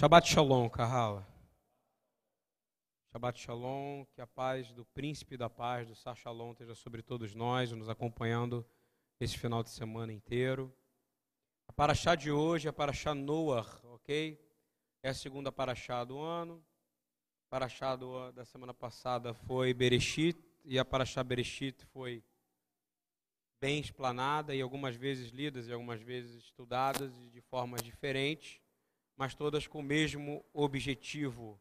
Shabbat Shalom, Carrala. Shabbat Shalom, que a paz do príncipe da paz, do Sar Shalom, esteja sobre todos nós, nos acompanhando esse final de semana inteiro. A paraxá de hoje é a paraxá Noah, ok? É a segunda paraxá do ano. A paraxá do, da semana passada foi Bereshit, e a paraxá Bereshit foi bem explanada e algumas vezes lidas e algumas vezes estudadas de formas diferentes mas todas com o mesmo objetivo: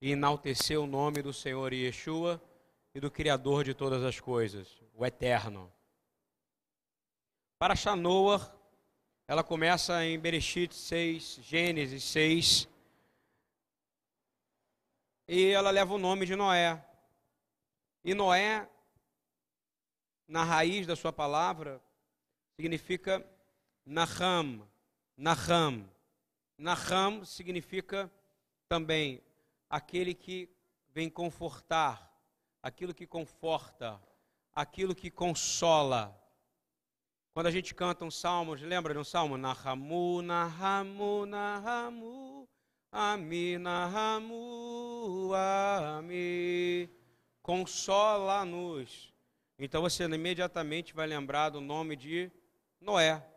enaltecer o nome do Senhor Yeshua e do Criador de todas as coisas, o Eterno. Para Shanoah, ela começa em Bereshit 6, Gênesis 6, e ela leva o nome de Noé. E Noé, na raiz da sua palavra, significa Naham, Naham, Naham significa também aquele que vem confortar, aquilo que conforta, aquilo que consola. Quando a gente canta um salmo, lembra de um salmo? Nahamu, Nahamu, Nahamu, Ami, Nahamu, Ami. Consola-nos. Então você imediatamente vai lembrar do nome de Noé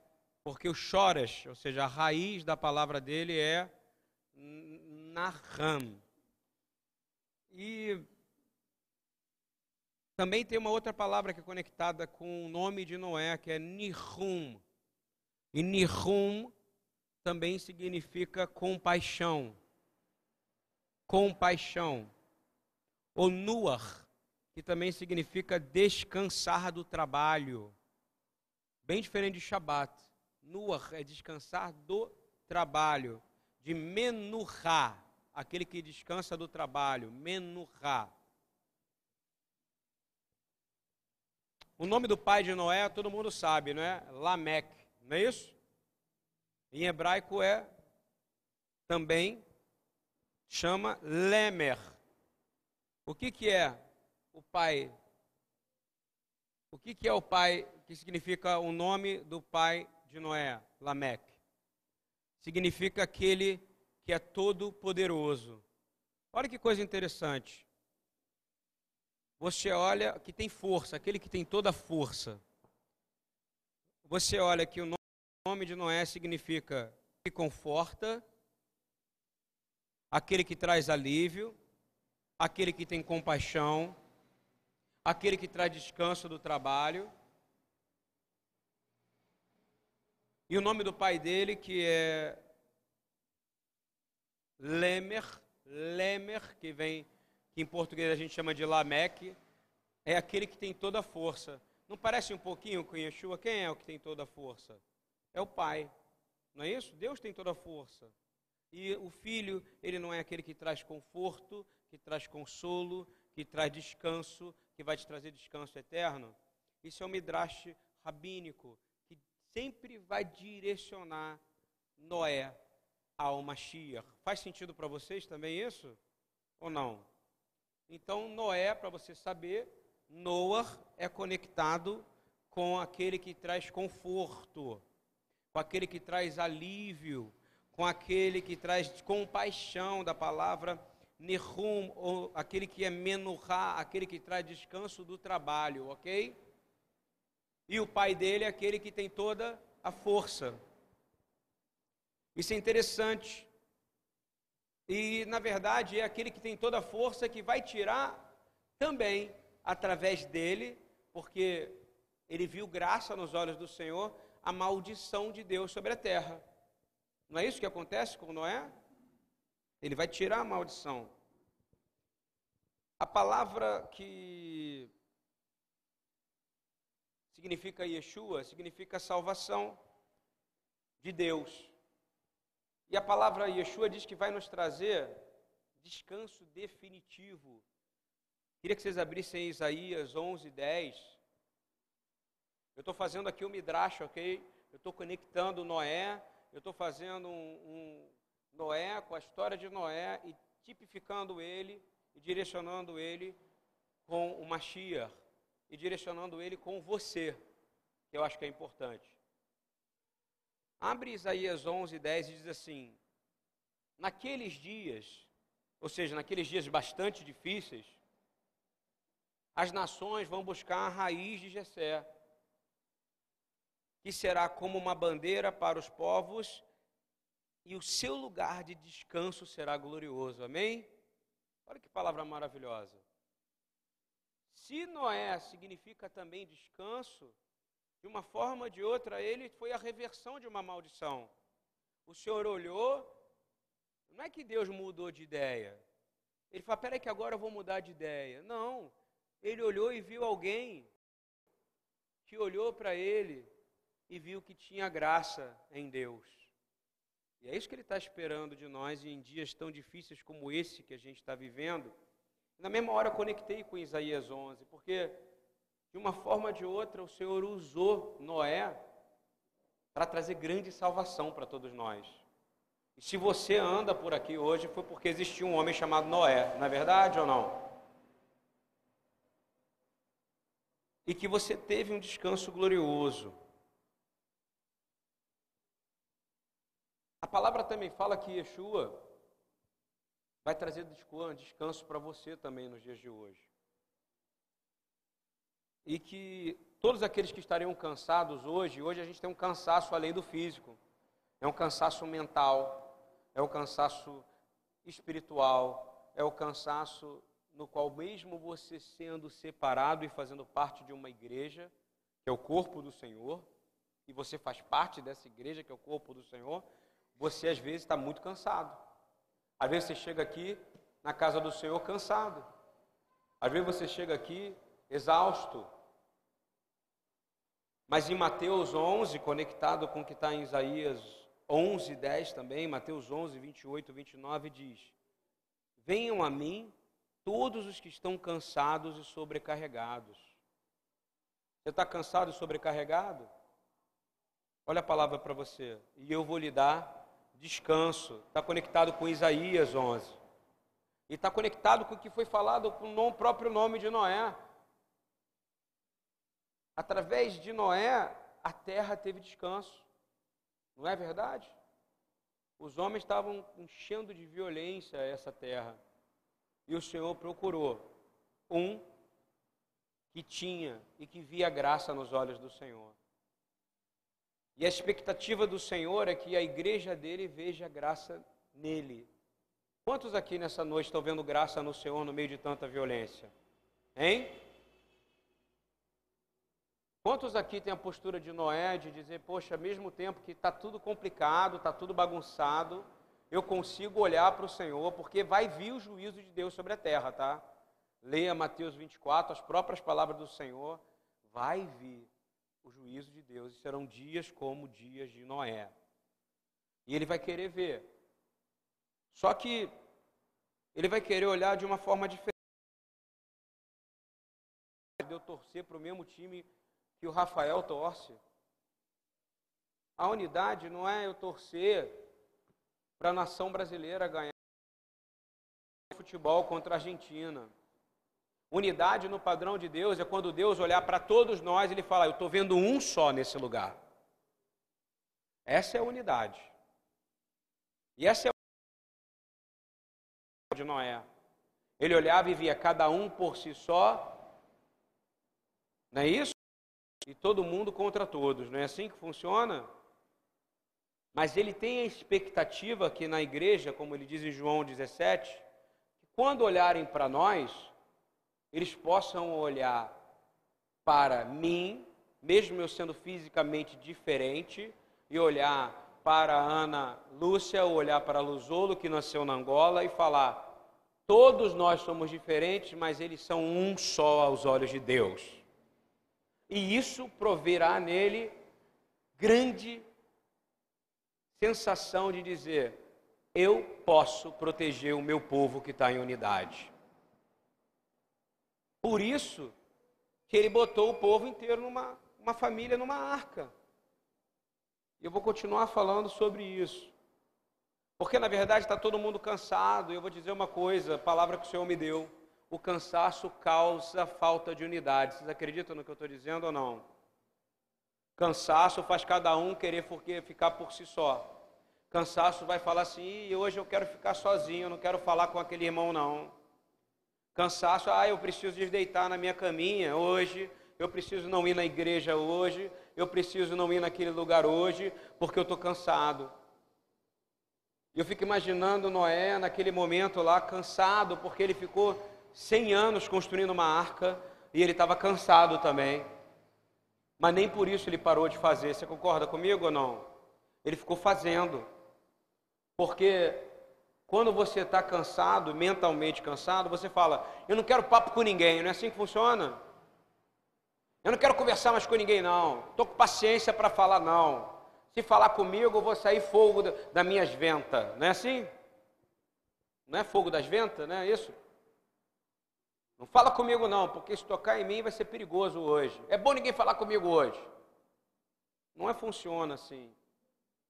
porque o choras, ou seja, a raiz da palavra dele é Naham. E também tem uma outra palavra que é conectada com o nome de Noé, que é Nihum. E Nihum também significa compaixão. Compaixão. Ou Nuar, que também significa descansar do trabalho. Bem diferente de Shabat. Nuah é descansar do trabalho, de menurá, aquele que descansa do trabalho, menurá. O nome do pai de Noé, todo mundo sabe, não é? Lameque, não é isso? Em hebraico é também chama Lemer. O que, que é o pai? O que, que é o pai que significa o nome do pai de Noé, Lameque. Significa aquele que é todo poderoso. Olha que coisa interessante. Você olha que tem força, aquele que tem toda a força. Você olha que o nome de Noé significa que conforta, aquele que traz alívio, aquele que tem compaixão, aquele que traz descanso do trabalho. E o nome do pai dele, que é Lemer, Lemer, que vem, que em português a gente chama de Lameque, é aquele que tem toda a força. Não parece um pouquinho com Yeshua? Quem é o que tem toda a força? É o pai. Não é isso? Deus tem toda a força. E o filho, ele não é aquele que traz conforto, que traz consolo, que traz descanso, que vai te trazer descanso eterno. Isso é um midrash rabínico sempre vai direcionar Noé ao Mashiach. Faz sentido para vocês também isso? Ou não? Então, Noé, para você saber, Noah é conectado com aquele que traz conforto, com aquele que traz alívio, com aquele que traz compaixão da palavra Nehum, ou aquele que é Menuhá, aquele que traz descanso do trabalho, ok? E o pai dele é aquele que tem toda a força. Isso é interessante. E, na verdade, é aquele que tem toda a força que vai tirar também através dele, porque ele viu graça nos olhos do Senhor, a maldição de Deus sobre a terra. Não é isso que acontece com Noé? Ele vai tirar a maldição. A palavra que significa Yeshua, significa salvação de Deus. E a palavra Yeshua diz que vai nos trazer descanso definitivo. Queria que vocês abrissem Isaías 11, 10. Eu estou fazendo aqui o um Midrash, ok? Eu estou conectando Noé, eu estou fazendo um, um Noé com a história de Noé e tipificando ele e direcionando ele com o Mashiach e direcionando ele com você, que eu acho que é importante. Abre Isaías 11, 10 e diz assim: naqueles dias, ou seja, naqueles dias bastante difíceis, as nações vão buscar a raiz de Jessé, que será como uma bandeira para os povos, e o seu lugar de descanso será glorioso. Amém? Olha que palavra maravilhosa. Se Noé significa também descanso, de uma forma ou de outra, ele foi a reversão de uma maldição. O Senhor olhou, não é que Deus mudou de ideia. Ele falou: peraí, que agora eu vou mudar de ideia. Não. Ele olhou e viu alguém que olhou para ele e viu que tinha graça em Deus. E é isso que ele está esperando de nós em dias tão difíceis como esse que a gente está vivendo. Na mesma hora eu conectei com Isaías 11, porque de uma forma ou de outra, o Senhor usou Noé para trazer grande salvação para todos nós. E se você anda por aqui hoje, foi porque existiu um homem chamado Noé, não é verdade ou não? E que você teve um descanso glorioso. A palavra também fala que Yeshua vai trazer descanso para você também nos dias de hoje e que todos aqueles que estariam cansados hoje, hoje a gente tem um cansaço além do físico, é um cansaço mental, é um cansaço espiritual, é o cansaço no qual, mesmo você sendo separado e fazendo parte de uma igreja, que é o corpo do Senhor, e você faz parte dessa igreja, que é o corpo do Senhor, você às vezes está muito cansado. Às vezes você chega aqui na casa do Senhor cansado. Às vezes você chega aqui exausto, mas em Mateus 11, conectado com o que está em Isaías 11, 10 também, Mateus 11, 28, 29, diz: Venham a mim todos os que estão cansados e sobrecarregados. Você está cansado e sobrecarregado? Olha a palavra para você. E eu vou lhe dar descanso. Está conectado com Isaías 11. E está conectado com o que foi falado com o próprio nome de Noé. Através de Noé, a terra teve descanso. Não é verdade? Os homens estavam enchendo de violência essa terra. E o Senhor procurou um que tinha e que via graça nos olhos do Senhor. E a expectativa do Senhor é que a igreja dele veja graça nele. Quantos aqui nessa noite estão vendo graça no Senhor no meio de tanta violência? Hein? Quantos aqui têm a postura de Noé de dizer, poxa, mesmo tempo que está tudo complicado, está tudo bagunçado, eu consigo olhar para o Senhor, porque vai vir o juízo de Deus sobre a terra, tá? Leia Mateus 24, as próprias palavras do Senhor, vai vir o juízo de Deus, e serão dias como dias de Noé. E ele vai querer ver. Só que ele vai querer olhar de uma forma diferente. De eu torcer para o mesmo time que o Rafael torce. A unidade não é eu torcer para a nação brasileira ganhar futebol contra a Argentina. Unidade no padrão de Deus é quando Deus olhar para todos nós e ele falar: Eu estou vendo um só nesse lugar. Essa é a unidade. E essa é a de Noé. Ele olhava e via cada um por si só. Não é isso? e todo mundo contra todos. Não é assim que funciona? Mas ele tem a expectativa que na igreja, como ele diz em João 17, que quando olharem para nós, eles possam olhar para mim, mesmo eu sendo fisicamente diferente, e olhar para Ana Lúcia, ou olhar para Luzolo, que nasceu na Angola, e falar: todos nós somos diferentes, mas eles são um só aos olhos de Deus e isso proverá nele grande sensação de dizer: eu posso proteger o meu povo que está em unidade. Por isso que ele botou o povo inteiro numa uma família numa arca. Eu vou continuar falando sobre isso. Porque na verdade está todo mundo cansado. Eu vou dizer uma coisa: a palavra que o Senhor me deu o cansaço causa falta de unidade. Vocês acreditam no que eu estou dizendo ou não? Cansaço faz cada um querer ficar por si só. Cansaço vai falar assim: hoje eu quero ficar sozinho, eu não quero falar com aquele irmão, não. Cansaço, ah, eu preciso deitar na minha caminha hoje, eu preciso não ir na igreja hoje, eu preciso não ir naquele lugar hoje, porque eu estou cansado. Eu fico imaginando Noé naquele momento lá, cansado, porque ele ficou 100 anos construindo uma arca e ele estava cansado também. Mas nem por isso ele parou de fazer. Você concorda comigo ou não? Ele ficou fazendo. Porque quando você está cansado, mentalmente cansado, você fala: Eu não quero papo com ninguém. Não é assim que funciona? Eu não quero conversar mais com ninguém, não. Estou com paciência para falar, não. Se falar comigo, eu vou sair fogo das minhas ventas. Não é assim? Não é fogo das ventas, não é isso? Não fala comigo, não, porque se tocar em mim vai ser perigoso hoje. É bom ninguém falar comigo hoje. Não é funciona assim.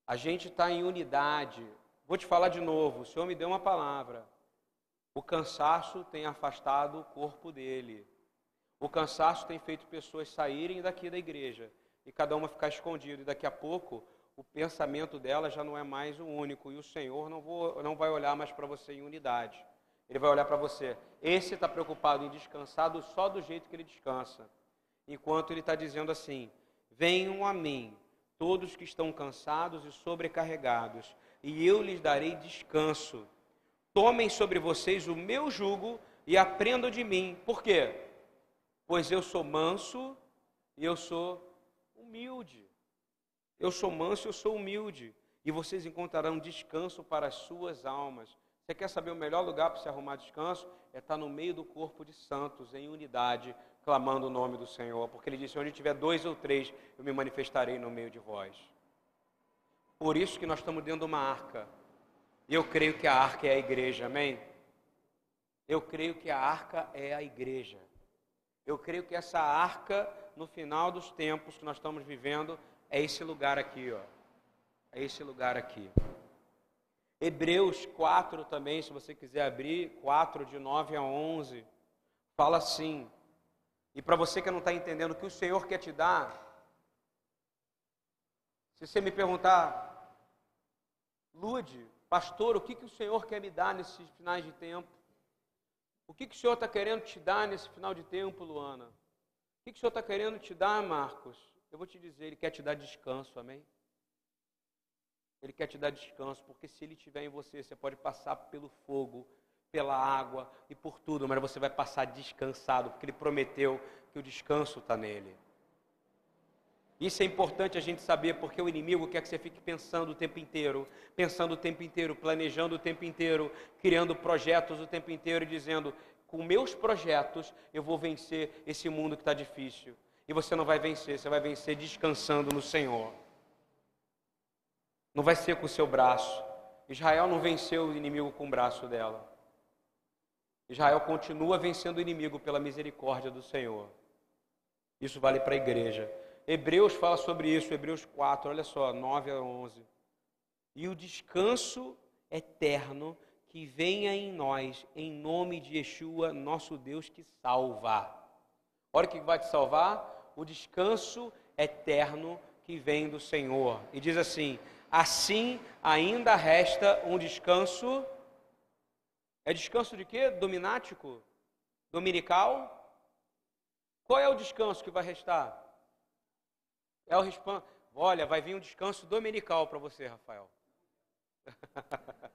A gente está em unidade. Vou te falar de novo. O Senhor me deu uma palavra. O cansaço tem afastado o corpo dele. O cansaço tem feito pessoas saírem daqui da igreja e cada uma ficar escondido. E daqui a pouco o pensamento dela já não é mais o único. E o Senhor não, vou, não vai olhar mais para você em unidade. Ele vai olhar para você. Esse está preocupado em descansar só do jeito que ele descansa. Enquanto ele está dizendo assim: Venham a mim, todos que estão cansados e sobrecarregados, e eu lhes darei descanso. Tomem sobre vocês o meu jugo e aprendam de mim. Por quê? Pois eu sou manso e eu sou humilde. Eu sou manso e eu sou humilde. E vocês encontrarão descanso para as suas almas. Você quer saber o melhor lugar para se arrumar descanso? É estar no meio do corpo de santos, em unidade, clamando o nome do Senhor. Porque ele disse: onde tiver dois ou três, eu me manifestarei no meio de vós. Por isso que nós estamos dentro de uma arca. E eu creio que a arca é a igreja, amém? Eu creio que a arca é a igreja. Eu creio que essa arca, no final dos tempos que nós estamos vivendo, é esse lugar aqui, ó. É esse lugar aqui. Hebreus 4 também, se você quiser abrir, 4 de 9 a 11, fala assim. E para você que não está entendendo o que o Senhor quer te dar, se você me perguntar, Lude, pastor, o que, que o Senhor quer me dar nesses finais de tempo? O que, que o Senhor está querendo te dar nesse final de tempo, Luana? O que, que o Senhor está querendo te dar, Marcos? Eu vou te dizer, Ele quer te dar descanso, amém? Ele quer te dar descanso, porque se Ele estiver em você, você pode passar pelo fogo, pela água e por tudo, mas você vai passar descansado, porque Ele prometeu que o descanso está nele. Isso é importante a gente saber, porque o inimigo quer que você fique pensando o tempo inteiro, pensando o tempo inteiro, planejando o tempo inteiro, criando projetos o tempo inteiro e dizendo: com meus projetos eu vou vencer esse mundo que está difícil. E você não vai vencer, você vai vencer descansando no Senhor. Não vai ser com o seu braço. Israel não venceu o inimigo com o braço dela. Israel continua vencendo o inimigo pela misericórdia do Senhor. Isso vale para a igreja. Hebreus fala sobre isso, Hebreus 4, olha só, 9 a 11. E o descanso eterno que venha em nós, em nome de Yeshua, nosso Deus que salva. Olha o que vai te salvar: o descanso eterno que vem do Senhor. E diz assim: assim ainda resta um descanso. É descanso de quê? Dominático? Dominical? Qual é o descanso que vai restar? É o respan... Olha, vai vir um descanso dominical para você, Rafael.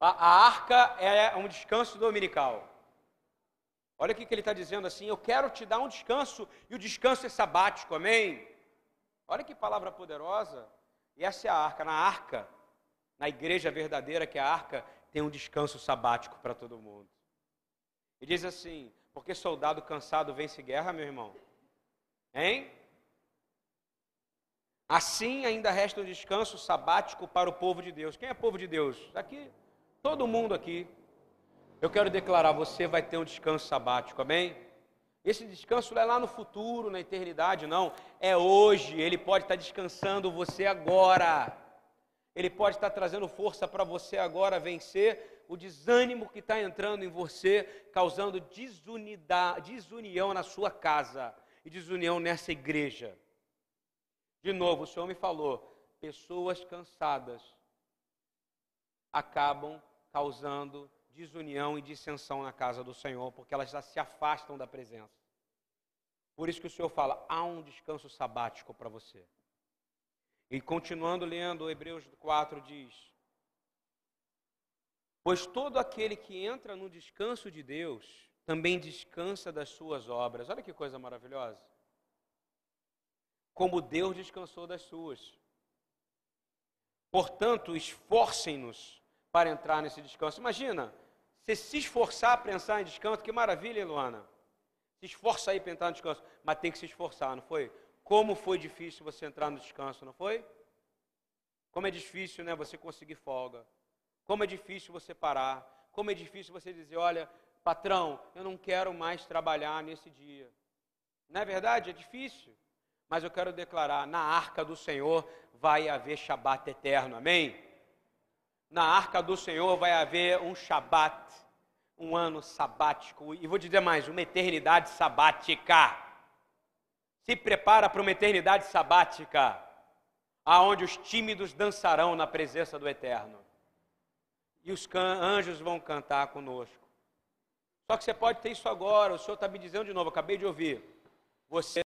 a, a, arca é um descanso dominical. Olha o que ele está dizendo assim: eu quero te dar um descanso, e o descanso é sabático, amém? Olha que palavra poderosa. E essa é a arca. Na arca, na igreja verdadeira, que é a arca, tem um descanso sabático para todo mundo. E diz assim: porque soldado cansado vence guerra, meu irmão? Hein? Assim ainda resta um descanso sabático para o povo de Deus. Quem é povo de Deus? Aqui, todo mundo aqui. Eu quero declarar, você vai ter um descanso sabático, amém? Esse descanso não é lá no futuro, na eternidade, não. É hoje. Ele pode estar descansando você agora. Ele pode estar trazendo força para você agora vencer o desânimo que está entrando em você, causando desunidade, desunião na sua casa e desunião nessa igreja. De novo, o Senhor me falou: pessoas cansadas acabam causando desunião e dissensão na casa do Senhor, porque elas já se afastam da presença. Por isso que o Senhor fala: há um descanso sabático para você. E continuando lendo, Hebreus 4 diz: Pois todo aquele que entra no descanso de Deus também descansa das suas obras. Olha que coisa maravilhosa. Como Deus descansou das suas. Portanto, esforcem-nos para entrar nesse descanso. Imagina, você se esforçar para pensar em descanso, que maravilha, Luana. Se esforça aí para entrar no descanso, mas tem que se esforçar, não foi? Como foi difícil você entrar no descanso, não foi? Como é difícil, né, você conseguir folga. Como é difícil você parar. Como é difícil você dizer, olha, patrão, eu não quero mais trabalhar nesse dia. Não é verdade? É difícil. Mas eu quero declarar, na arca do Senhor vai haver Shabat eterno. Amém? Na arca do Senhor vai haver um Shabat, um ano sabático. E vou dizer mais, uma eternidade sabática. Se prepara para uma eternidade sabática aonde os tímidos dançarão na presença do Eterno. E os anjos vão cantar conosco. Só que você pode ter isso agora, o Senhor está me dizendo de novo, acabei de ouvir. Você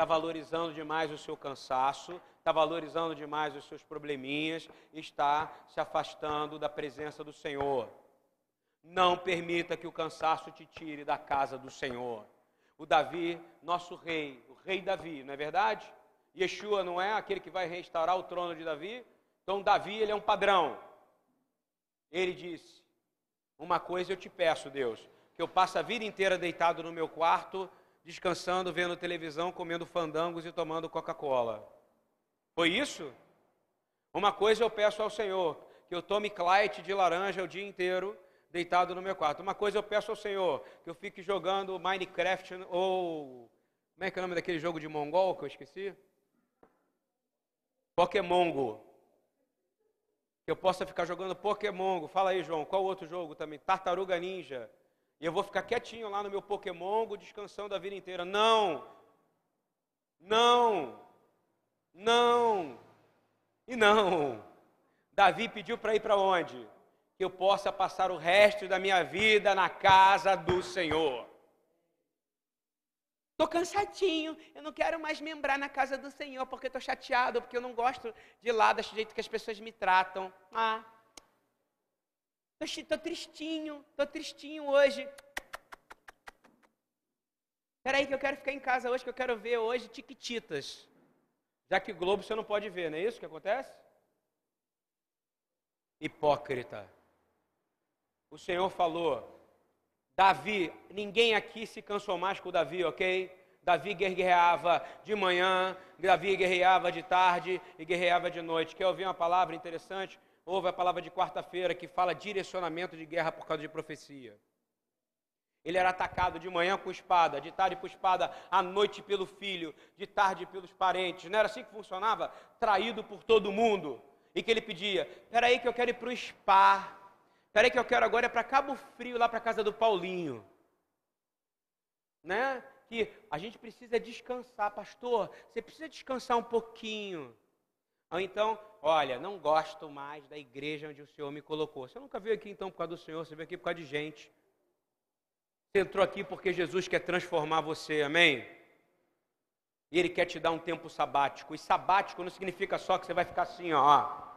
está valorizando demais o seu cansaço, está valorizando demais os seus probleminhas, está se afastando da presença do Senhor. Não permita que o cansaço te tire da casa do Senhor. O Davi, nosso rei, o rei Davi, não é verdade? Yeshua não é aquele que vai restaurar o trono de Davi. Então, Davi, ele é um padrão. Ele disse: Uma coisa eu te peço, Deus, que eu passe a vida inteira deitado no meu quarto, descansando, vendo televisão, comendo fandangos e tomando Coca-Cola. Foi isso? Uma coisa eu peço ao Senhor, que eu tome Clyde de laranja o dia inteiro, deitado no meu quarto. Uma coisa eu peço ao Senhor, que eu fique jogando Minecraft ou. Como é que é o nome daquele jogo de mongol que eu esqueci? Pokémongo. Que eu possa ficar jogando Pokémongo. Fala aí, João, qual outro jogo também? Tartaruga Ninja. E eu vou ficar quietinho lá no meu Pokémongo, descansando a vida inteira. Não! Não! Não! E não! Davi pediu para ir para onde? Que eu possa passar o resto da minha vida na casa do Senhor. Estou cansadinho, eu não quero mais membrar na casa do Senhor porque estou chateado, porque eu não gosto de lá do jeito que as pessoas me tratam. Ah, estou tristinho, estou tristinho hoje. Espera aí que eu quero ficar em casa hoje, que eu quero ver hoje Tiquititas. Já que Globo você não pode ver, não é isso que acontece? Hipócrita. O Senhor falou, Davi, ninguém aqui se cansou mais com Davi, ok? Davi guerreava de manhã, Davi guerreava de tarde e guerreava de noite. Quer ouvir uma palavra interessante? Houve a palavra de quarta-feira que fala direcionamento de guerra por causa de profecia. Ele era atacado de manhã com espada, de tarde com espada, à noite pelo filho, de tarde pelos parentes. Não era assim que funcionava? Traído por todo mundo. E que ele pedia: Peraí, que eu quero ir para o spa. Peraí que eu quero agora é para Cabo Frio, lá para casa do Paulinho. Né? Que a gente precisa descansar, pastor. Você precisa descansar um pouquinho. Ou então, olha, não gosto mais da igreja onde o Senhor me colocou. Você nunca veio aqui então por causa do Senhor, você veio aqui por causa de gente. Você entrou aqui porque Jesus quer transformar você, amém? E Ele quer te dar um tempo sabático. E sabático não significa só que você vai ficar assim, ó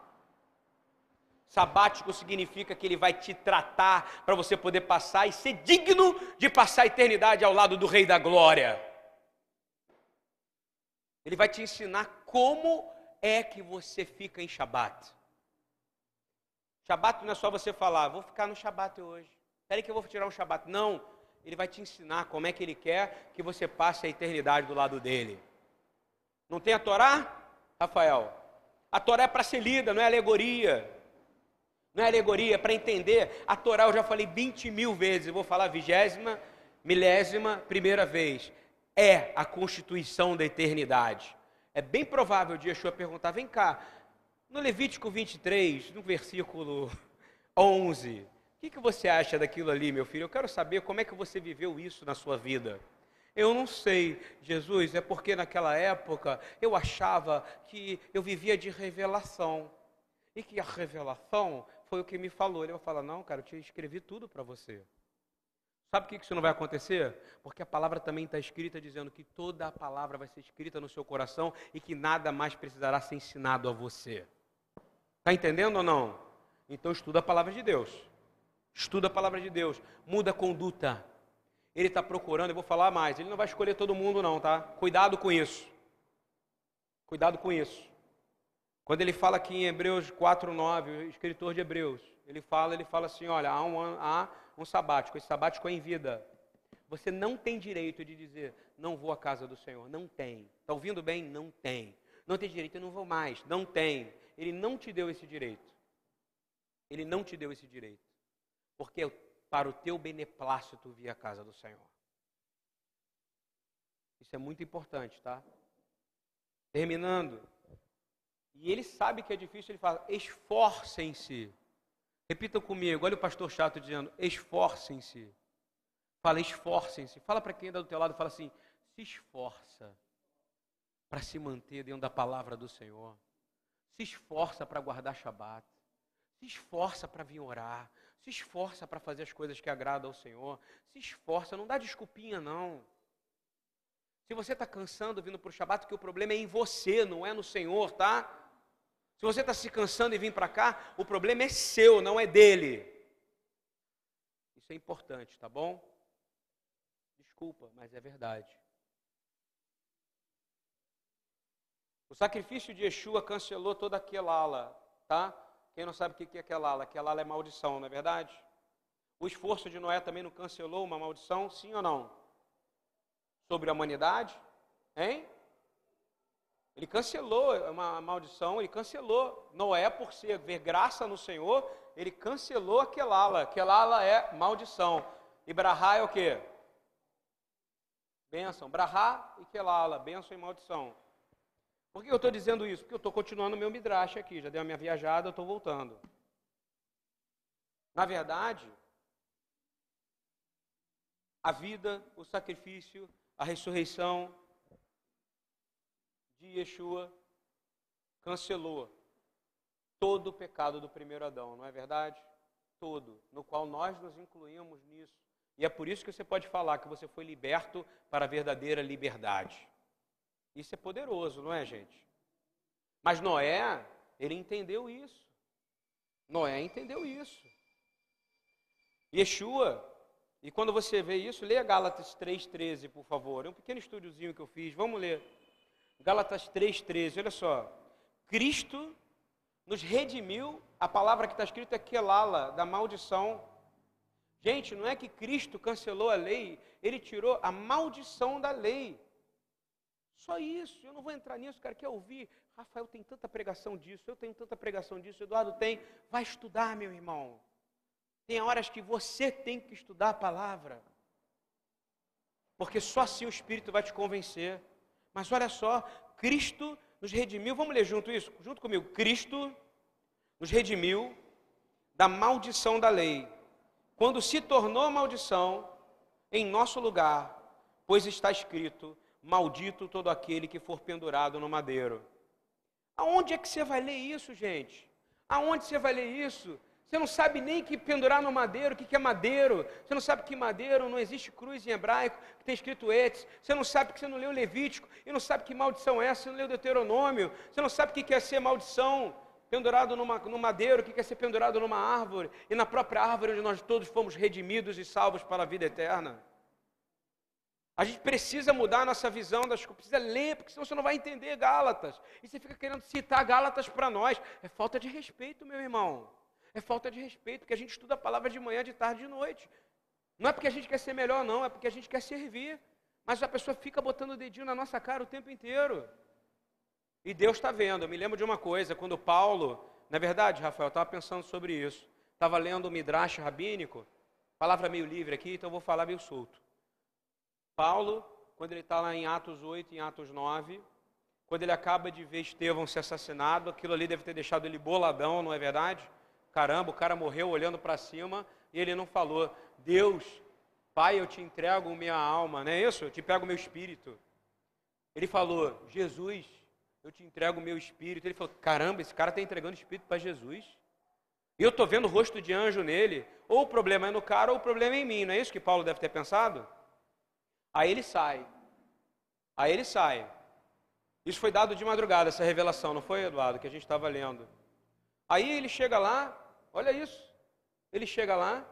Sabático significa que ele vai te tratar para você poder passar e ser digno de passar a eternidade ao lado do Rei da Glória. Ele vai te ensinar como é que você fica em Shabat. Shabat não é só você falar, vou ficar no Shabat hoje. Espera que eu vou tirar um Shabat. Não, ele vai te ensinar como é que ele quer que você passe a eternidade do lado dele. Não tem a Torá, Rafael? A Torá é para ser lida, não é alegoria. Não é alegoria, para entender, a Torá eu já falei 20 mil vezes, vou falar vigésima, milésima, primeira vez. É a constituição da eternidade. É bem provável de Yeshua perguntar: vem cá, no Levítico 23, no versículo 11, o que, que você acha daquilo ali, meu filho? Eu quero saber como é que você viveu isso na sua vida. Eu não sei, Jesus, é porque naquela época eu achava que eu vivia de revelação. E que a revelação foi o que me falou. Ele vai falar: Não, cara, eu te escrevi tudo para você. Sabe por que isso não vai acontecer? Porque a palavra também está escrita dizendo que toda a palavra vai ser escrita no seu coração e que nada mais precisará ser ensinado a você. Está entendendo ou não? Então estuda a palavra de Deus. Estuda a palavra de Deus. Muda a conduta. Ele está procurando, eu vou falar mais, ele não vai escolher todo mundo, não, tá? Cuidado com isso. Cuidado com isso. Quando ele fala aqui em Hebreus 4,9, o escritor de Hebreus, ele fala, ele fala assim: olha, há um, há um sabático, esse sabático é em vida. Você não tem direito de dizer, não vou à casa do Senhor. Não tem. Está ouvindo bem? Não tem. Não tem direito, eu não vou mais. Não tem. Ele não te deu esse direito. Ele não te deu esse direito. Porque para o teu beneplácito vir à casa do Senhor. Isso é muito importante, tá? Terminando. E ele sabe que é difícil, ele fala: esforcem-se Repitam comigo, olha o pastor chato dizendo: esforcem-se. Fala, esforcem-se. Fala para quem está do teu lado, fala assim: se esforça para se manter dentro da palavra do Senhor. Se esforça para guardar Shabat. Se esforça para vir orar. Se esforça para fazer as coisas que agradam ao Senhor. Se esforça, não dá desculpinha, não. Se você está cansando vindo para o Shabat, que o problema é em você, não é no Senhor, tá? Se você está se cansando e vir para cá, o problema é seu, não é dele. Isso é importante, tá bom? Desculpa, mas é verdade. O sacrifício de Yeshua cancelou toda aquela ala, tá? Quem não sabe o que é aquela ala? Aquela ala é maldição, não é verdade? O esforço de Noé também não cancelou uma maldição, sim ou não? Sobre a humanidade? Hein? Ele cancelou uma maldição, ele cancelou. Noé, por ser ver graça no Senhor, ele cancelou aquela ala. é maldição. E Brahá é o quê? Bênção. Brahá e Kelala, bênção e maldição. Por que eu estou dizendo isso? Porque eu estou continuando o meu midrash aqui. Já dei a minha viajada, eu estou voltando. Na verdade, a vida, o sacrifício, a ressurreição, de Yeshua cancelou todo o pecado do primeiro Adão, não é verdade? Todo, no qual nós nos incluímos nisso. E é por isso que você pode falar que você foi liberto para a verdadeira liberdade. Isso é poderoso, não é, gente? Mas Noé, ele entendeu isso. Noé entendeu isso. Yeshua, e quando você vê isso, leia Gálatas 3,13, por favor. É um pequeno estúdiozinho que eu fiz. Vamos ler. Gálatas 3,13, olha só. Cristo nos redimiu, a palavra que está escrita é quelala, da maldição. Gente, não é que Cristo cancelou a lei, ele tirou a maldição da lei. Só isso, eu não vou entrar nisso, cara, quer ouvir? Rafael tem tanta pregação disso, eu tenho tanta pregação disso, Eduardo tem. Vai estudar, meu irmão. Tem horas que você tem que estudar a palavra. Porque só assim o Espírito vai te convencer. Mas olha só, Cristo nos redimiu, vamos ler junto isso? Junto comigo. Cristo nos redimiu da maldição da lei, quando se tornou maldição em nosso lugar, pois está escrito: Maldito todo aquele que for pendurado no madeiro. Aonde é que você vai ler isso, gente? Aonde você vai ler isso? Você não sabe nem que pendurar no madeiro, o que é madeiro. Você não sabe que madeiro não existe cruz em hebraico, que tem escrito etes. Você não sabe que você não leu Levítico e não sabe que maldição é essa, você não leu Deuteronômio. Você não sabe o que é ser maldição pendurado numa, no madeiro, o que é ser pendurado numa árvore. E na própria árvore onde nós todos fomos redimidos e salvos para a vida eterna. A gente precisa mudar a nossa visão das coisas, precisa ler, porque senão você não vai entender Gálatas. E você fica querendo citar Gálatas para nós. É falta de respeito, meu irmão é falta de respeito, porque a gente estuda a palavra de manhã, de tarde, de noite. Não é porque a gente quer ser melhor, não, é porque a gente quer servir. Mas a pessoa fica botando o dedinho na nossa cara o tempo inteiro. E Deus está vendo. Eu me lembro de uma coisa, quando Paulo, na verdade, Rafael, estava pensando sobre isso. Estava lendo o Midrash rabínico, palavra meio livre aqui, então eu vou falar meio solto. Paulo, quando ele está lá em Atos 8, em Atos 9, quando ele acaba de ver Estevão ser assassinado, aquilo ali deve ter deixado ele boladão, não é verdade? Caramba, o cara morreu olhando para cima e ele não falou: Deus, Pai, eu te entrego minha alma, não é isso? Eu te pego meu espírito. Ele falou, Jesus, eu te entrego meu espírito. Ele falou, caramba, esse cara está entregando o espírito para Jesus. E eu estou vendo o rosto de anjo nele. Ou o problema é no cara, ou o problema é em mim. Não é isso que Paulo deve ter pensado? Aí ele sai. Aí ele sai. Isso foi dado de madrugada, essa revelação, não foi, Eduardo, que a gente estava lendo. Aí ele chega lá, olha isso. Ele chega lá,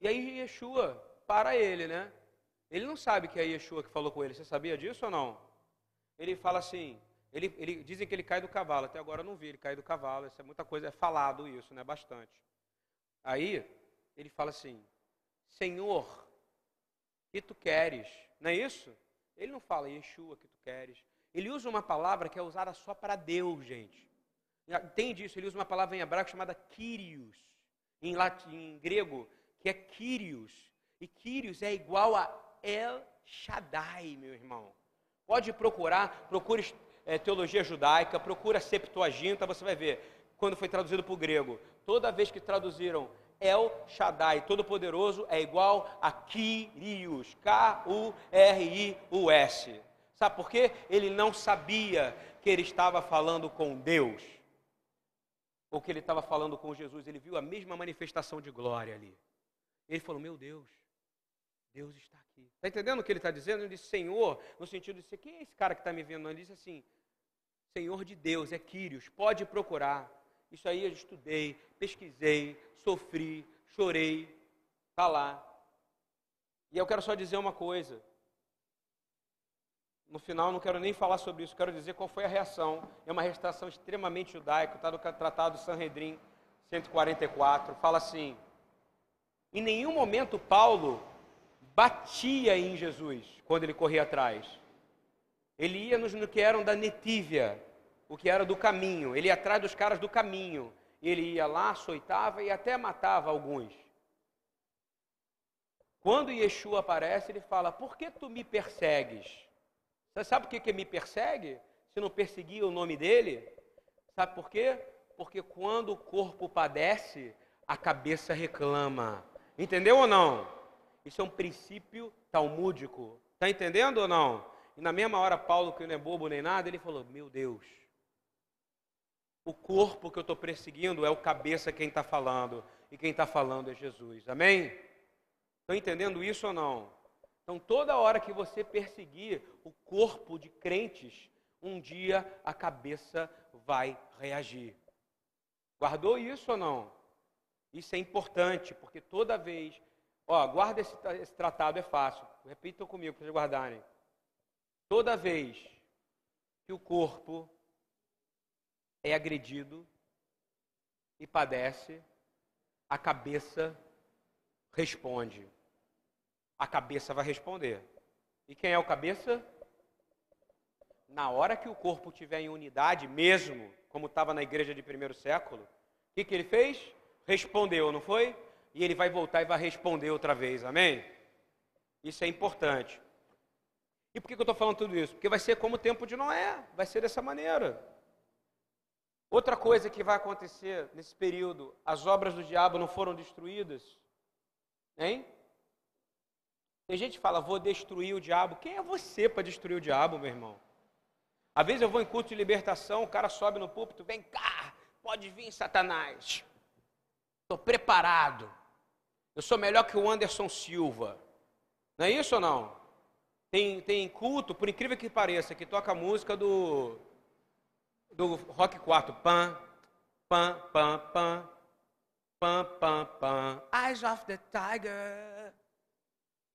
e aí Yeshua para ele, né? Ele não sabe que é Yeshua que falou com ele. Você sabia disso ou não? Ele fala assim, ele, ele, dizem que ele cai do cavalo. Até agora eu não vi ele cair do cavalo. Isso é muita coisa, é falado isso, né? Bastante. Aí ele fala assim: Senhor, que tu queres? Não é isso? Ele não fala Yeshua que tu queres. Ele usa uma palavra que é usada só para Deus, gente. Entende isso? Ele usa uma palavra em hebraico chamada Kyrios, em, latim, em grego, que é Kyrios. E Kyrios é igual a El Shaddai, meu irmão. Pode procurar, procure é, teologia judaica, procura Septuaginta, você vai ver. Quando foi traduzido para o grego, toda vez que traduziram El Shaddai, Todo-Poderoso, é igual a Kyrios, K-U-R-I-U-S. Sabe por quê? Ele não sabia que ele estava falando com Deus, ou que ele estava falando com Jesus. Ele viu a mesma manifestação de glória ali. Ele falou: Meu Deus, Deus está aqui. Está entendendo o que ele está dizendo? Ele disse Senhor, no sentido de ser: Quem é esse cara que está me vendo? Ele disse assim: Senhor de Deus, é Quírios, pode procurar. Isso aí eu estudei, pesquisei, sofri, chorei, está lá. E eu quero só dizer uma coisa. No final, não quero nem falar sobre isso, quero dizer qual foi a reação. É uma restauração extremamente judaica, está no Tratado Sanhedrin 144. Fala assim: em nenhum momento Paulo batia em Jesus quando ele corria atrás. Ele ia nos, no que eram da netívia, o que era do caminho. Ele ia atrás dos caras do caminho. Ele ia lá, açoitava e até matava alguns. Quando Yeshua aparece, ele fala: Por que tu me persegues? Você sabe por que, me persegue? Se não perseguir o nome dele? Sabe por quê? Porque quando o corpo padece, a cabeça reclama. Entendeu ou não? Isso é um princípio talmúdico. Está entendendo ou não? E na mesma hora, Paulo, que não é bobo nem nada, ele falou: Meu Deus, o corpo que eu estou perseguindo é o cabeça quem está falando. E quem está falando é Jesus. Amém? Estão entendendo isso ou não? Então, toda hora que você perseguir o corpo de crentes, um dia a cabeça vai reagir. Guardou isso ou não? Isso é importante, porque toda vez. Ó, guarda esse, esse tratado, é fácil. Repitam comigo para vocês guardarem. Toda vez que o corpo é agredido e padece, a cabeça responde. A cabeça vai responder. E quem é o cabeça? Na hora que o corpo tiver em unidade, mesmo como estava na igreja de primeiro século, o que, que ele fez? respondeu, não foi? E ele vai voltar e vai responder outra vez, amém? Isso é importante. E por que eu estou falando tudo isso? Porque vai ser como o tempo de Noé, vai ser dessa maneira. Outra coisa que vai acontecer nesse período, as obras do diabo não foram destruídas, hein? Tem gente que fala, vou destruir o diabo. Quem é você para destruir o diabo, meu irmão? Às vezes eu vou em culto de libertação, o cara sobe no púlpito, vem cá, pode vir, Satanás. Estou preparado. Eu sou melhor que o Anderson Silva. Não é isso ou não? Tem, tem culto, por incrível que pareça, que toca a música do, do Rock 4. Pam, pam, pam, pam, pam, pam, pam. Eyes of the Tiger.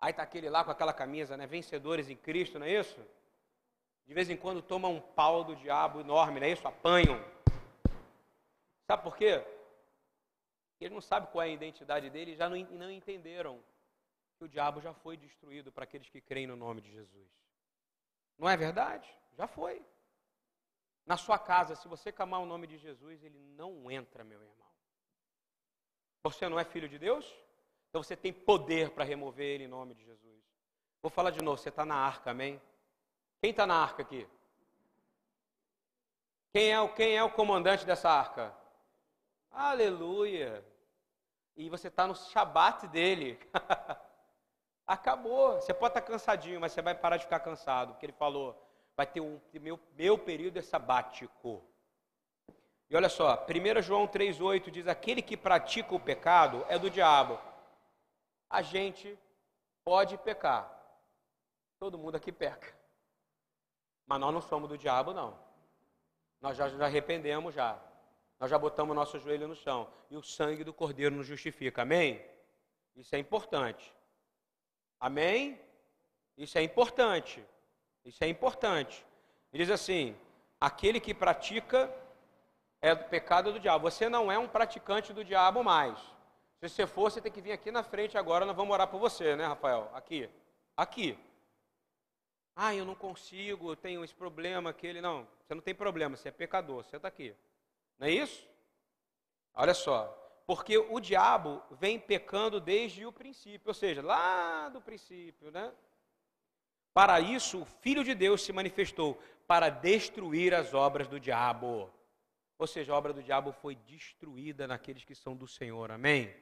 Aí tá aquele lá com aquela camisa, né? Vencedores em Cristo, não é isso? De vez em quando toma um pau do diabo enorme, não é isso? Apanham. Sabe por quê? Ele não sabe qual é a identidade dele já não, não entenderam que o diabo já foi destruído para aqueles que creem no nome de Jesus. Não é verdade? Já foi. Na sua casa, se você clamar o nome de Jesus, ele não entra, meu irmão. Você não é filho de Deus? Então você tem poder para remover ele em nome de Jesus. Vou falar de novo, você está na arca, amém? Quem está na arca aqui? Quem é, quem é o comandante dessa arca? Aleluia! E você está no shabat dele. Acabou. Você pode estar cansadinho, mas você vai parar de ficar cansado, porque ele falou, vai ter um meu, meu período é sabático. E olha só, 1 João 3,8 diz: aquele que pratica o pecado é do diabo. A gente pode pecar. Todo mundo aqui peca. Mas nós não somos do diabo, não. Nós já nos arrependemos já. Nós já botamos nosso joelho no chão. E o sangue do Cordeiro nos justifica. Amém? Isso é importante. Amém? Isso é importante. Isso é importante. Ele diz assim: aquele que pratica é do pecado do diabo. Você não é um praticante do diabo mais. Se você for, você tem que vir aqui na frente agora, nós vamos orar por você, né, Rafael? Aqui. Aqui. Ah, eu não consigo, eu tenho esse problema, aquele. Não, você não tem problema, você é pecador, você está aqui. Não é isso? Olha só. Porque o diabo vem pecando desde o princípio, ou seja, lá do princípio, né? Para isso, o Filho de Deus se manifestou para destruir as obras do diabo. Ou seja, a obra do diabo foi destruída naqueles que são do Senhor. Amém?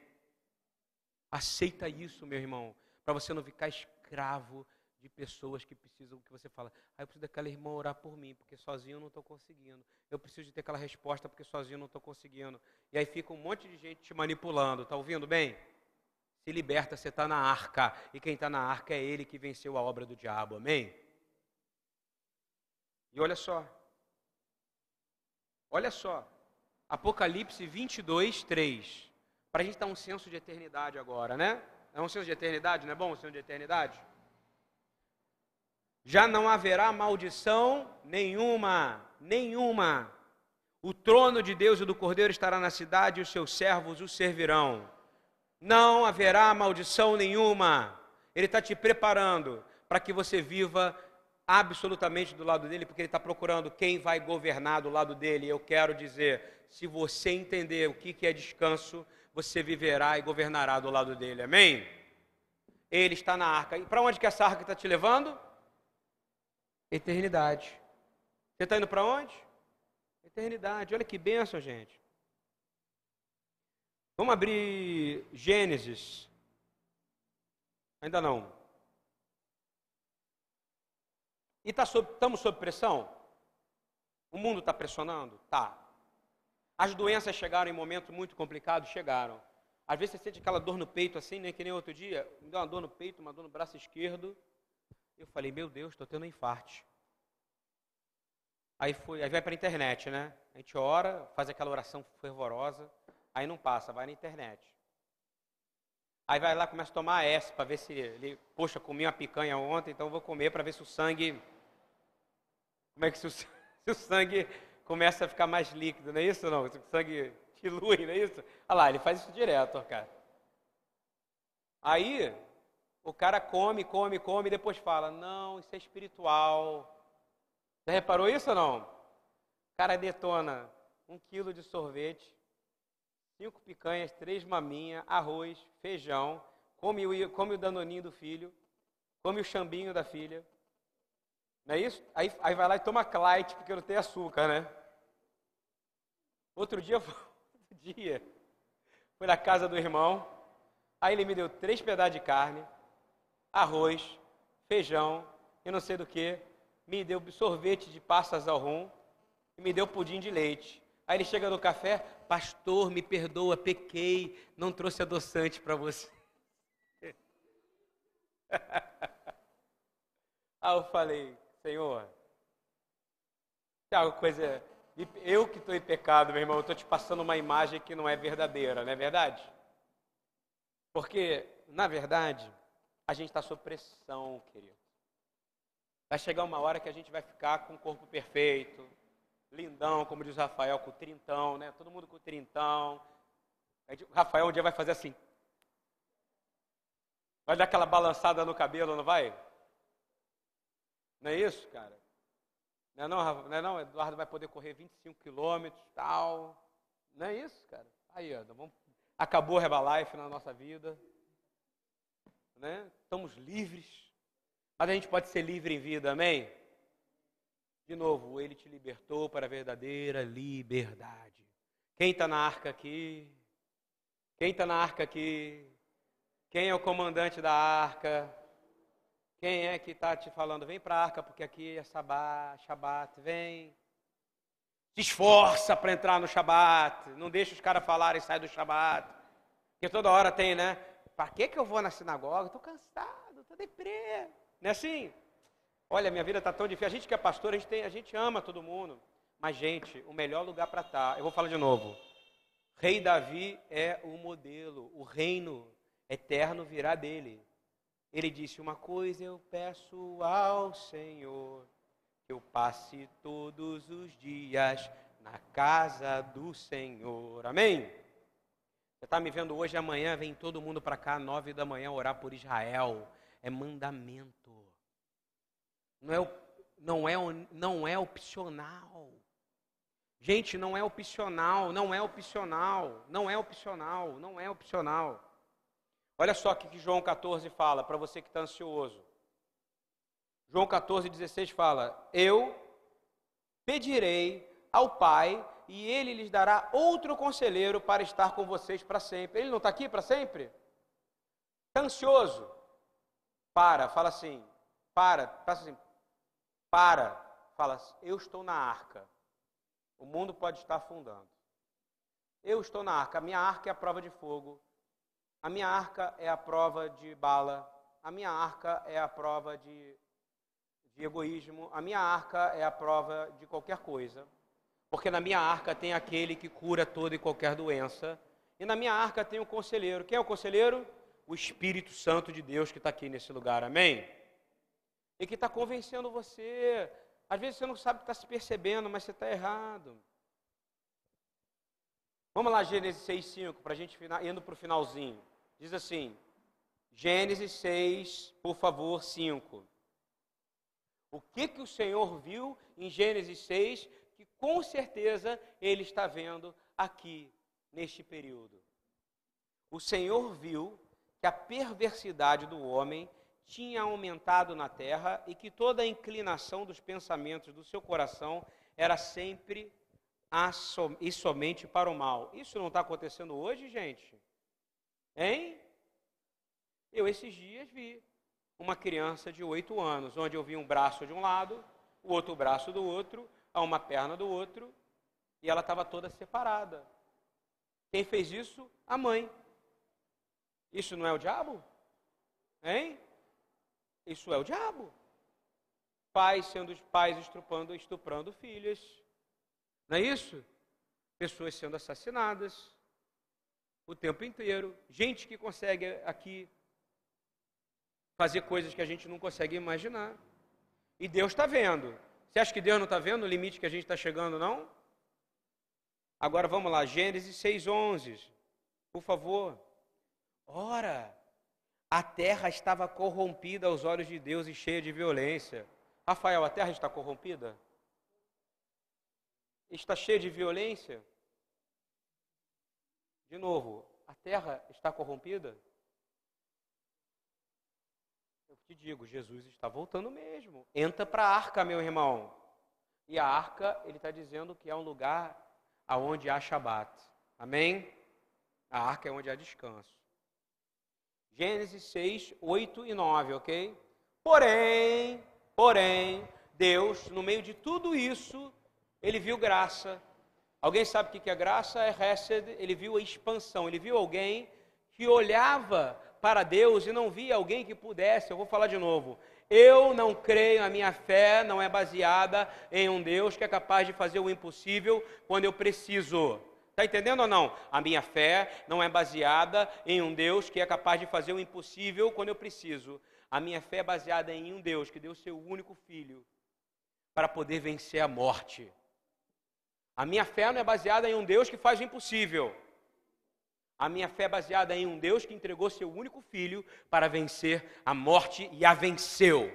Aceita isso, meu irmão, para você não ficar escravo de pessoas que precisam que você fala, ah, eu preciso daquela irmã orar por mim, porque sozinho eu não estou conseguindo. Eu preciso de ter aquela resposta, porque sozinho eu não estou conseguindo. E aí fica um monte de gente te manipulando. Está ouvindo bem? Se liberta, você está na arca. E quem está na arca é ele que venceu a obra do diabo. Amém? E olha só. Olha só. Apocalipse 22, 3. Para a gente dar um senso de eternidade agora, né? É um senso de eternidade, não é bom um senso de eternidade? já não haverá maldição nenhuma, nenhuma. O trono de Deus e do Cordeiro estará na cidade e os seus servos o servirão. Não haverá maldição nenhuma. Ele está te preparando para que você viva absolutamente do lado dele, porque ele está procurando quem vai governar do lado dele. Eu quero dizer, se você entender o que é descanso, você viverá e governará do lado dele. Amém? Ele está na arca. E para onde que essa arca está te levando? Eternidade. Você está indo para onde? Eternidade. Olha que bênção, gente. Vamos abrir Gênesis. Ainda não. E tá sob, estamos sob pressão? O mundo está pressionando? Tá. As doenças chegaram em momentos muito complicados? Chegaram. Às vezes você sente aquela dor no peito assim, né? Que nem outro dia. Me deu uma dor no peito, uma dor no braço esquerdo. Eu falei, meu Deus, estou tendo um infarte. Aí, fui, aí vai para a internet, né? A gente ora, faz aquela oração fervorosa, aí não passa, vai na internet. Aí vai lá, começa a tomar S para ver se ele, poxa, comi uma picanha ontem, então vou comer para ver se o sangue. Como é que se o, se o, sangue começa a ficar mais líquido, não é isso não? O sangue dilui, não é isso? Olha lá, ele faz isso direto, ó, cara. Aí o cara come, come, come e depois fala: Não, isso é espiritual. Você reparou isso ou não? O cara detona um quilo de sorvete, cinco picanhas, três maminhas, arroz, feijão, come o, come o danoninho do filho, come o chambinho da filha. Não é isso? Aí, aí vai lá e toma Clyde, porque não tem açúcar, né? Outro dia, outro dia, fui na casa do irmão, aí ele me deu três pedaços de carne, arroz, feijão e não sei do que, me deu sorvete de passas ao rum e me deu pudim de leite. Aí ele chega no café, pastor, me perdoa, pequei, não trouxe adoçante para você. Aí eu falei, Senhor, se alguma coisa. Eu que estou em pecado, meu irmão, estou te passando uma imagem que não é verdadeira, não é verdade? Porque, na verdade, a gente está sob pressão, querido. Vai chegar uma hora que a gente vai ficar com o corpo perfeito, lindão, como diz Rafael, com o trintão, né? Todo mundo com o trintão. O Rafael um dia vai fazer assim. Vai dar aquela balançada no cabelo, não vai? Não é isso, cara? Não é não, não, é não? Eduardo vai poder correr 25 quilômetros, tal. Não é isso, cara? Aí, ó, vamos... acabou o Herbalife na nossa vida né? Estamos livres. Mas a gente pode ser livre em vida, amém? De novo, ele te libertou para a verdadeira liberdade. Quem está na arca aqui? Quem está na arca aqui? Quem é o comandante da arca? Quem é que está te falando? Vem para a arca, porque aqui é Shabat, Shabat, vem. Se esforça para entrar no Shabat. Não deixa os caras falarem, sai do Shabat. Porque toda hora tem, né? Para que, que eu vou na sinagoga? Estou cansado, estou deprê. Não é assim? Olha, minha vida está tão difícil. A gente que é pastor, a gente, tem, a gente ama todo mundo. Mas, gente, o melhor lugar para estar. Tá, eu vou falar de novo. Rei Davi é o modelo. O reino eterno virá dele. Ele disse: Uma coisa eu peço ao Senhor, que eu passe todos os dias na casa do Senhor. Amém? Você está me vendo hoje, amanhã vem todo mundo para cá, nove da manhã, orar por Israel. É mandamento. Não é, não é, não é opcional. Gente, não é opcional, não é opcional, não é opcional, não é opcional. Olha só o que João 14 fala para você que está ansioso. João 14, 16 fala: Eu pedirei ao Pai e ele lhes dará outro conselheiro para estar com vocês para sempre. Ele não está aqui para sempre? Está ansioso? Para, fala assim, para, fala assim, para, fala, eu estou na arca. O mundo pode estar afundando. Eu estou na arca, a minha arca é a prova de fogo. A minha arca é a prova de bala. A minha arca é a prova de, de egoísmo. A minha arca é a prova de qualquer coisa. Porque na minha arca tem aquele que cura toda e qualquer doença. E na minha arca tem o um conselheiro. Quem é o conselheiro? O Espírito Santo de Deus que está aqui nesse lugar. Amém? E que está convencendo você. Às vezes você não sabe que está se percebendo, mas você está errado. Vamos lá, Gênesis 6, 5, para a gente indo para o finalzinho. Diz assim, Gênesis 6, por favor, 5. O que, que o Senhor viu em Gênesis 6 que com certeza ele está vendo aqui, neste período? O Senhor viu que a perversidade do homem tinha aumentado na terra e que toda a inclinação dos pensamentos do seu coração era sempre e somente para o mal. Isso não está acontecendo hoje, gente? Hein? Eu esses dias vi uma criança de oito anos, onde eu vi um braço de um lado, o outro braço do outro, a uma perna do outro, e ela estava toda separada. Quem fez isso? A mãe. Isso não é o diabo? Hein? Isso é o diabo. Pais sendo pais estuprando, estuprando filhas. Não é isso? Pessoas sendo assassinadas o tempo inteiro. Gente que consegue aqui fazer coisas que a gente não consegue imaginar. E Deus está vendo. Você acha que Deus não está vendo o limite que a gente está chegando, não? Agora vamos lá, Gênesis 6,11. Por favor. Ora, a terra estava corrompida aos olhos de Deus e cheia de violência. Rafael, a terra está corrompida? Está cheia de violência? De novo, a terra está corrompida? Eu te digo, Jesus está voltando mesmo. Entra para a arca, meu irmão. E a arca, ele está dizendo que é um lugar aonde há Shabat. Amém? A arca é onde há descanso. Gênesis 6, 8 e 9, ok? Porém, porém, Deus, no meio de tudo isso, ele viu graça. Alguém sabe o que é graça? É Hesed. Ele viu a expansão. Ele viu alguém que olhava para Deus e não via alguém que pudesse. Eu vou falar de novo. Eu não creio, a minha fé não é baseada em um Deus que é capaz de fazer o impossível quando eu preciso. Está entendendo ou não? A minha fé não é baseada em um Deus que é capaz de fazer o impossível quando eu preciso. A minha fé é baseada em um Deus que deu seu único filho para poder vencer a morte. A minha fé não é baseada em um Deus que faz o impossível. A minha fé é baseada em um Deus que entregou seu único filho para vencer a morte e a venceu.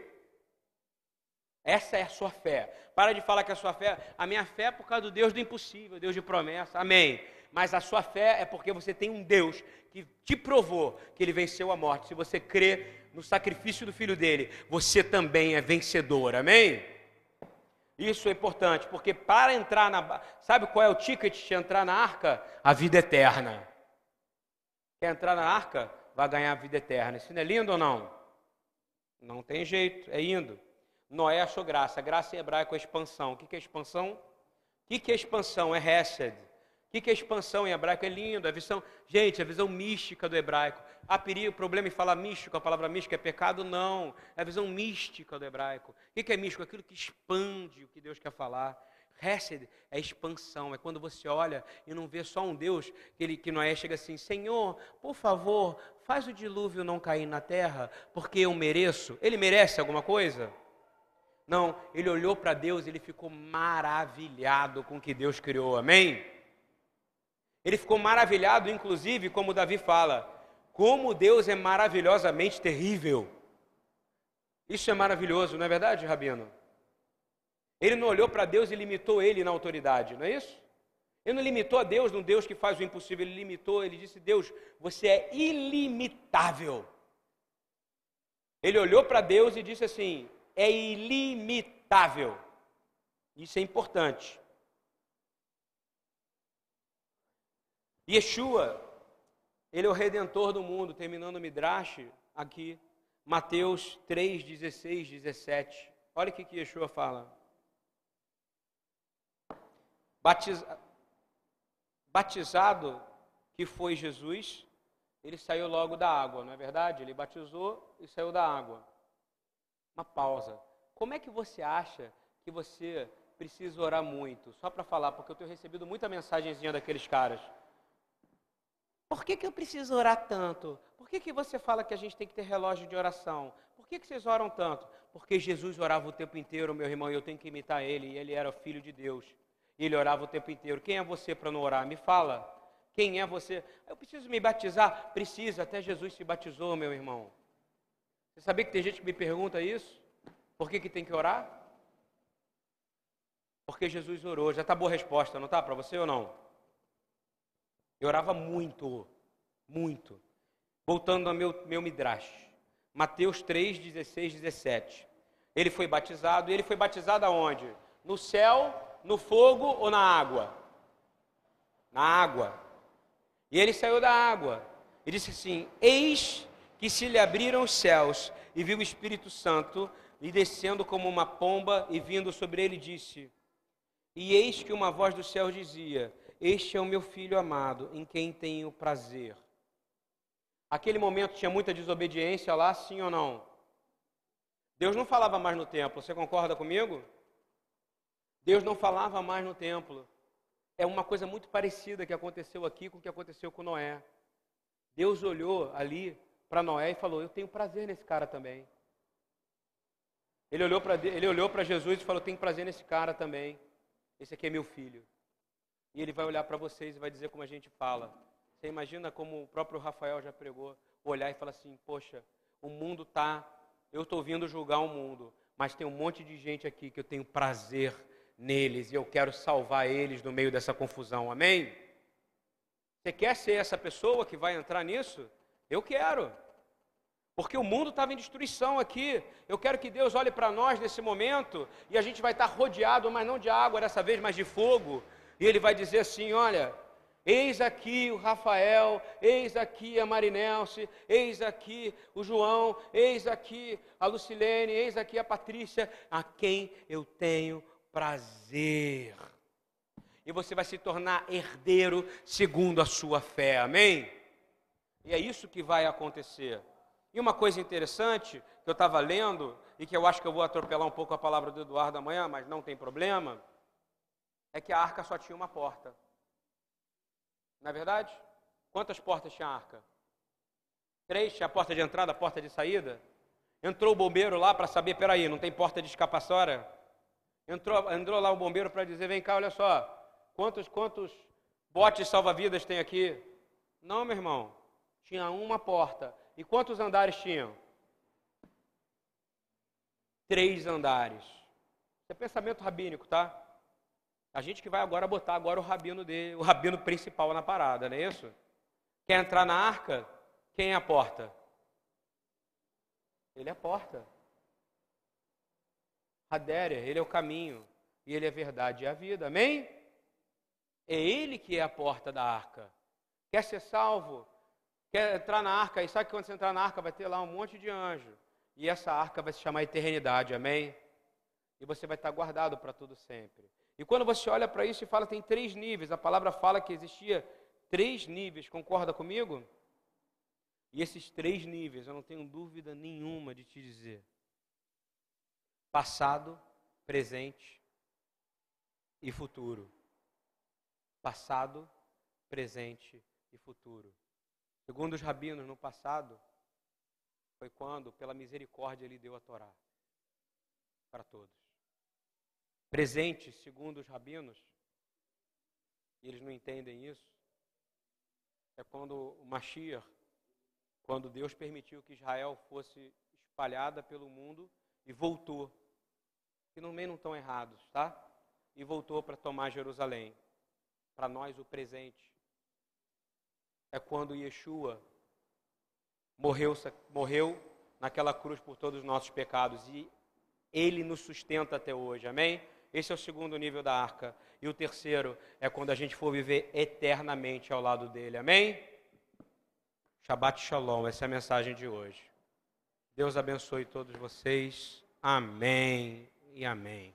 Essa é a sua fé. Para de falar que a sua fé, a minha fé é por causa do Deus do impossível, Deus de promessa. Amém. Mas a sua fé é porque você tem um Deus que te provou que ele venceu a morte. Se você crê no sacrifício do filho dele, você também é vencedor. Amém? Isso é importante, porque para entrar na. Sabe qual é o ticket de entrar na arca? A vida eterna. Quer entrar na arca? Vai ganhar a vida eterna. Isso não é lindo ou não? Não tem jeito, é indo. Noé achou graça. Graça em hebraico é expansão. O que é expansão? O que é expansão? É Hesed. O que é expansão em hebraico? É lindo, a visão, gente, a visão mística do hebraico. Há perigo, problema em falar místico, a palavra mística é pecado? Não, é a visão mística do hebraico. O que é místico? Aquilo que expande o que Deus quer falar. Hesed é expansão, é quando você olha e não vê só um Deus, que, ele, que Noé chega assim, Senhor, por favor, faz o dilúvio não cair na terra, porque eu mereço. Ele merece alguma coisa? Não, ele olhou para Deus e ele ficou maravilhado com o que Deus criou, amém? Ele ficou maravilhado, inclusive, como Davi fala, como Deus é maravilhosamente terrível. Isso é maravilhoso, não é verdade, Rabino? Ele não olhou para Deus e limitou ele na autoridade, não é isso? Ele não limitou a Deus num Deus que faz o impossível, ele limitou, ele disse: Deus, você é ilimitável. Ele olhou para Deus e disse assim: é ilimitável. Isso é importante. Yeshua, ele é o redentor do mundo, terminando o Midrash aqui, Mateus 3, 16, 17. Olha o que, que Yeshua fala. Batiza... Batizado que foi Jesus, ele saiu logo da água, não é verdade? Ele batizou e saiu da água. Uma pausa. Como é que você acha que você precisa orar muito? Só para falar, porque eu tenho recebido muita mensagenzinha daqueles caras. Por que, que eu preciso orar tanto? Por que, que você fala que a gente tem que ter relógio de oração? Por que, que vocês oram tanto? Porque Jesus orava o tempo inteiro, meu irmão, e eu tenho que imitar ele, e ele era filho de Deus. Ele orava o tempo inteiro. Quem é você para não orar? Me fala. Quem é você? Eu preciso me batizar? Precisa, até Jesus se batizou, meu irmão. Você sabia que tem gente que me pergunta isso? Por que, que tem que orar? Porque Jesus orou. Já está boa a resposta, não está para você ou não? Eu orava muito, muito. Voltando ao meu, meu Midrash. Mateus 3, 16, 17. Ele foi batizado, e ele foi batizado aonde? No céu no fogo ou na água? Na água. E ele saiu da água e disse assim: Eis que se lhe abriram os céus e viu o Espírito Santo e descendo como uma pomba e vindo sobre ele disse: E eis que uma voz do céu dizia: Este é o meu filho amado, em quem tenho prazer. Aquele momento tinha muita desobediência lá, sim ou não? Deus não falava mais no templo, você concorda comigo? Deus não falava mais no templo. É uma coisa muito parecida que aconteceu aqui com o que aconteceu com Noé. Deus olhou ali para Noé e falou: Eu tenho prazer nesse cara também. Ele olhou para Jesus e falou: Tenho prazer nesse cara também. Esse aqui é meu filho. E ele vai olhar para vocês e vai dizer como a gente fala. Você imagina como o próprio Rafael já pregou, olhar e falar assim: Poxa, o mundo tá, eu estou vindo julgar o mundo, mas tem um monte de gente aqui que eu tenho prazer neles e eu quero salvar eles no meio dessa confusão. Amém? Você quer ser essa pessoa que vai entrar nisso? Eu quero. Porque o mundo estava em destruição aqui. Eu quero que Deus olhe para nós nesse momento e a gente vai estar rodeado, mas não de água dessa vez, mas de fogo. E ele vai dizer assim: Olha, eis aqui o Rafael, eis aqui a Marinelce, eis aqui o João, eis aqui a Lucilene, eis aqui a Patrícia, a quem eu tenho prazer. E você vai se tornar herdeiro segundo a sua fé. Amém? E é isso que vai acontecer. E uma coisa interessante que eu estava lendo, e que eu acho que eu vou atropelar um pouco a palavra do Eduardo amanhã, mas não tem problema, é que a arca só tinha uma porta. Não é verdade? Quantas portas tinha a arca? Três? Tinha a porta de entrada, a porta de saída? Entrou o bombeiro lá para saber, peraí, não tem porta de escapatória? Entrou, entrou lá o bombeiro para dizer: vem cá, olha só, quantos, quantos botes salva-vidas tem aqui? Não, meu irmão, tinha uma porta. E quantos andares tinham? Três andares. Isso é pensamento rabínico, tá? A gente que vai agora botar agora o rabino dele, o rabino principal na parada, não é isso? Quer entrar na arca? Quem é a porta? Ele é a porta. Hadéria, ele é o caminho, e ele é a verdade e a vida. Amém? É ele que é a porta da arca. Quer ser salvo? Quer entrar na arca? E sabe que quando você entrar na arca vai ter lá um monte de anjo. E essa arca vai se chamar eternidade, amém? E você vai estar guardado para tudo sempre. E quando você olha para isso e fala, tem três níveis. A palavra fala que existia três níveis, concorda comigo? E esses três níveis, eu não tenho dúvida nenhuma de te dizer: passado, presente e futuro. Passado, presente e futuro. Segundo os rabinos, no passado, foi quando, pela misericórdia, ele deu a Torá para todos. Presente, segundo os rabinos, e eles não entendem isso, é quando o Mashiach, quando Deus permitiu que Israel fosse espalhada pelo mundo e voltou. Que meio não estão errados, tá? E voltou para tomar Jerusalém. Para nós, o presente é quando Yeshua morreu, morreu naquela cruz por todos os nossos pecados e ele nos sustenta até hoje. Amém? Esse é o segundo nível da arca. E o terceiro é quando a gente for viver eternamente ao lado dele. Amém? Shabbat Shalom. Essa é a mensagem de hoje. Deus abençoe todos vocês. Amém e amém.